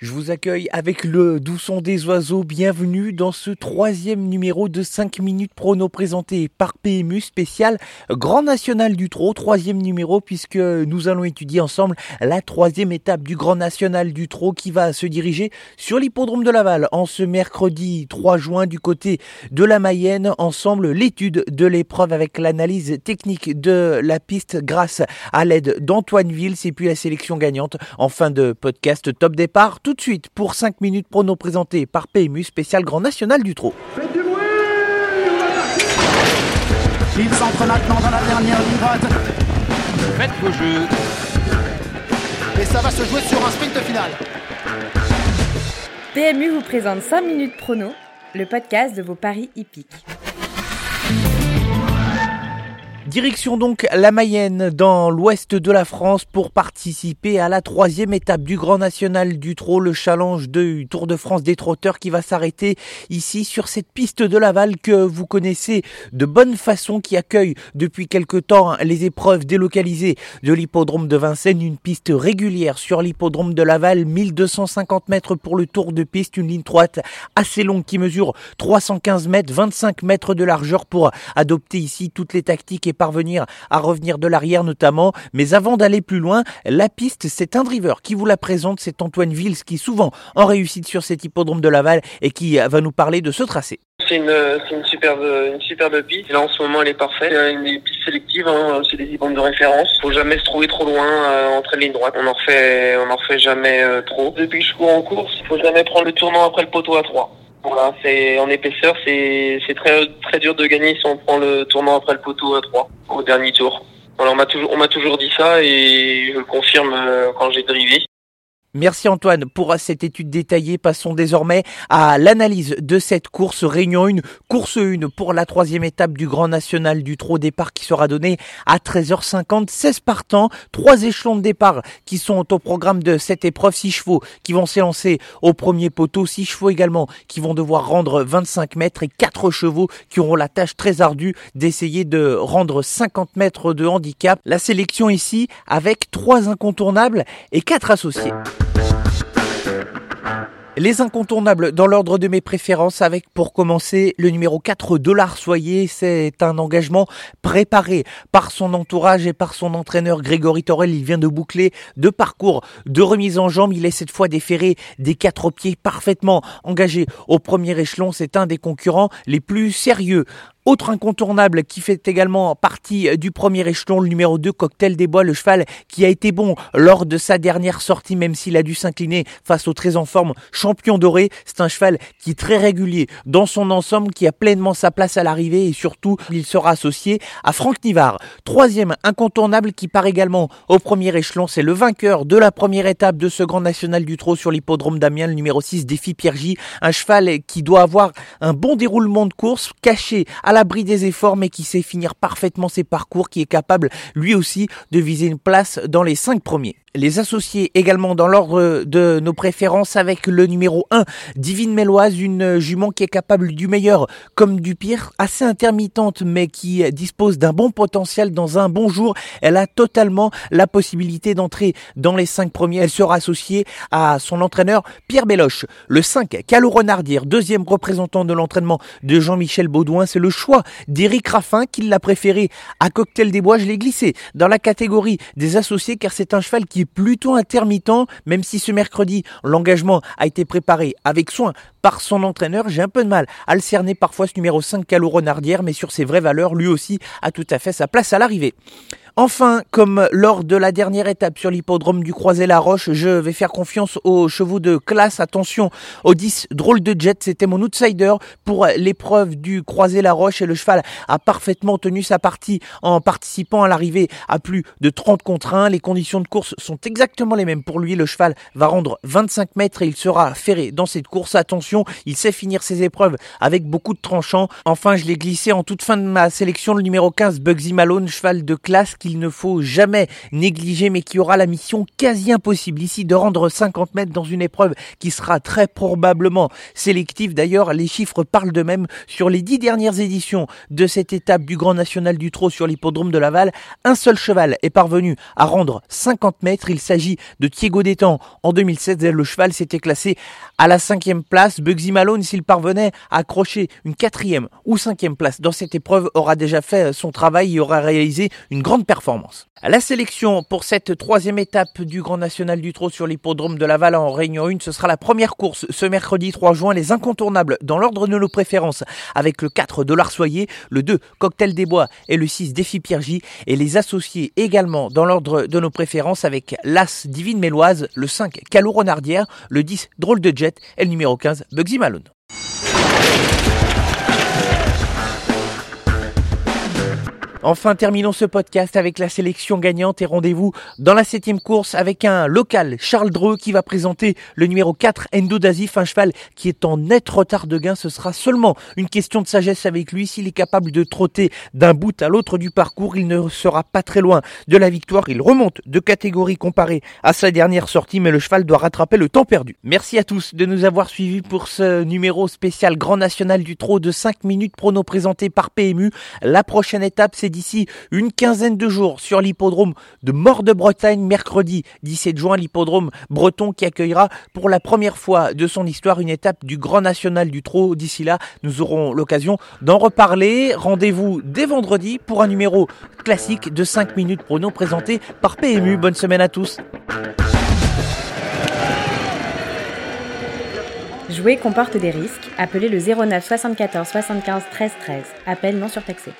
Je vous accueille avec le doux son des oiseaux. Bienvenue dans ce troisième numéro de 5 minutes prono présenté par PMU spécial Grand National du Trot. Troisième numéro puisque nous allons étudier ensemble la troisième étape du Grand National du Trot qui va se diriger sur l'hippodrome de Laval en ce mercredi 3 juin du côté de la Mayenne. Ensemble, l'étude de l'épreuve avec l'analyse technique de la piste grâce à l'aide d'Antoine Vils et puis la sélection gagnante en fin de podcast top départ tout de suite pour 5 minutes prono présenté par PMU spécial Grand National du Trot. Faites du bruit Il s'entre maintenant dans la dernière ligne droite. Faites vos jeux. Et ça va se jouer sur un sprint final. PMU vous présente 5 minutes prono, le podcast de vos paris hippiques. Direction donc la Mayenne dans l'ouest de la France pour participer à la troisième étape du Grand National du Trot, le challenge du Tour de France des trotteurs qui va s'arrêter ici sur cette piste de Laval que vous connaissez de bonne façon qui accueille depuis quelque temps les épreuves délocalisées de l'hippodrome de Vincennes, une piste régulière sur l'hippodrome de Laval, 1250 mètres pour le tour de piste, une ligne droite assez longue qui mesure 315 mètres, 25 mètres de largeur pour adopter ici toutes les tactiques parvenir à revenir de l'arrière notamment. Mais avant d'aller plus loin, la piste, c'est un driver qui vous la présente, c'est Antoine Vils qui souvent en réussite sur cet hippodrome de Laval et qui va nous parler de ce tracé. C'est une, une superbe, une superbe piste. Là, en ce moment, elle est parfaite. Une piste sélective, hein. c'est des hippodromes de référence. Faut jamais se trouver trop loin euh, entre les lignes droites. On en refait, on en refait jamais euh, trop. Depuis que je cours en course, il faut jamais prendre le tournant après le poteau à 3. Voilà, c'est en épaisseur, c'est très très dur de gagner si on prend le tournant après le poteau à 3 au dernier tour. Voilà, on m'a toujours on m'a toujours dit ça et je le confirme euh, quand j'ai drivé. Merci Antoine pour cette étude détaillée. Passons désormais à l'analyse de cette course Réunion 1, course 1 pour la troisième étape du Grand National du Trot départ qui sera donné à 13h50. 16 partants, trois échelons de départ qui sont au programme de cette épreuve. 6 chevaux qui vont s'élancer au premier poteau, 6 chevaux également qui vont devoir rendre 25 mètres et 4 chevaux qui auront la tâche très ardue d'essayer de rendre 50 mètres de handicap. La sélection ici avec trois incontournables et quatre associés. Les incontournables dans l'ordre de mes préférences avec pour commencer le numéro 4 Dollar Soyer. C'est un engagement préparé par son entourage et par son entraîneur Grégory Torel. Il vient de boucler deux parcours de remise en jambe. Il est cette fois déféré des quatre pieds parfaitement engagé au premier échelon. C'est un des concurrents les plus sérieux. Autre incontournable qui fait également partie du premier échelon, le numéro 2, Cocktail des Bois, le cheval qui a été bon lors de sa dernière sortie, même s'il a dû s'incliner face au très en forme champion doré. C'est un cheval qui est très régulier dans son ensemble, qui a pleinement sa place à l'arrivée et surtout, il sera associé à Franck Nivard. Troisième incontournable qui part également au premier échelon, c'est le vainqueur de la première étape de ce Grand National du Trot sur l'hippodrome d'Amiens, le numéro 6, Défi Pierre. Un cheval qui doit avoir un bon déroulement de course, caché à l'abri des efforts, mais qui sait finir parfaitement ses parcours, qui est capable lui aussi de viser une place dans les cinq premiers. Les associés également dans l'ordre de nos préférences avec le numéro 1, Divine Méloise, une jument qui est capable du meilleur comme du pire, assez intermittente mais qui dispose d'un bon potentiel dans un bon jour. Elle a totalement la possibilité d'entrer dans les cinq premiers. Elle sera associée à son entraîneur Pierre Béloche. Le 5, Calo Renardier, deuxième représentant de l'entraînement de Jean-Michel Baudouin. C'est le choix d'Éric Raffin qui l'a préféré à Cocktail des Bois. Je l'ai glissé dans la catégorie des associés car c'est un cheval qui plutôt intermittent, même si ce mercredi, l'engagement a été préparé avec soin par son entraîneur. J'ai un peu de mal à le cerner parfois ce numéro 5 Calo Renardière, mais sur ses vraies valeurs, lui aussi a tout à fait sa place à l'arrivée. Enfin, comme lors de la dernière étape sur l'hippodrome du Croisé-la-Roche, je vais faire confiance aux chevaux de classe. Attention aux 10 drôles de jet, c'était mon outsider pour l'épreuve du Croisé-la-Roche et le cheval a parfaitement tenu sa partie en participant à l'arrivée à plus de 30 contre 1. Les conditions de course sont exactement les mêmes pour lui. Le cheval va rendre 25 mètres et il sera ferré dans cette course. Attention Il sait finir ses épreuves avec beaucoup de tranchants. Enfin, je l'ai glissé en toute fin de ma sélection le numéro 15, Bugsy Malone, cheval de classe qu'il ne faut jamais négliger, mais qui aura la mission quasi impossible ici de rendre 50 mètres dans une épreuve qui sera très probablement sélective. D'ailleurs, les chiffres parlent d'eux-mêmes. Sur les dix dernières éditions de cette étape du Grand National du Trot sur l'hippodrome de Laval, un seul cheval est parvenu à rendre 50 mètres. Il s'agit de Thiego Détan. En 2016, le cheval s'était classé à la cinquième place. Bugsy Malone, s'il parvenait à accrocher une quatrième ou cinquième place dans cette épreuve, aura déjà fait son travail et aura réalisé une grande performance. La sélection pour cette troisième étape du Grand National du Trot sur l'hippodrome de Laval en Réunion 1, ce sera la première course ce mercredi 3 juin, les incontournables dans l'ordre de nos préférences avec le 4 Dollar Soyer, le 2 Cocktail des Bois et le 6 Défi Piergy et les associés également dans l'ordre de nos préférences avec l'As Divine Méloise, le 5 Calou Renardière, le 10 Drôle de Jet et le numéro 15 Bugsy Malone. Enfin, terminons ce podcast avec la sélection gagnante et rendez-vous dans la septième course avec un local, Charles Dreux, qui va présenter le numéro 4, Endo Dazif, un cheval qui est en net retard de gain. Ce sera seulement une question de sagesse avec lui. S'il est capable de trotter d'un bout à l'autre du parcours, il ne sera pas très loin de la victoire. Il remonte de catégorie comparée à sa dernière sortie, mais le cheval doit rattraper le temps perdu. Merci à tous de nous avoir suivis pour ce numéro spécial Grand National du Trot de 5 minutes prono présenté par PMU. La prochaine étape, c'est d'ici une quinzaine de jours sur l'hippodrome de Mort de Bretagne, mercredi 17 juin, l'hippodrome breton qui accueillera pour la première fois de son histoire une étape du Grand National du Trot. D'ici là, nous aurons l'occasion d'en reparler. Rendez-vous dès vendredi pour un numéro classique de 5 minutes prono présenté par PMU. Bonne semaine à tous. Jouer comporte des risques. Appelez le 09 74 75 13 13. Appel non surtaxé.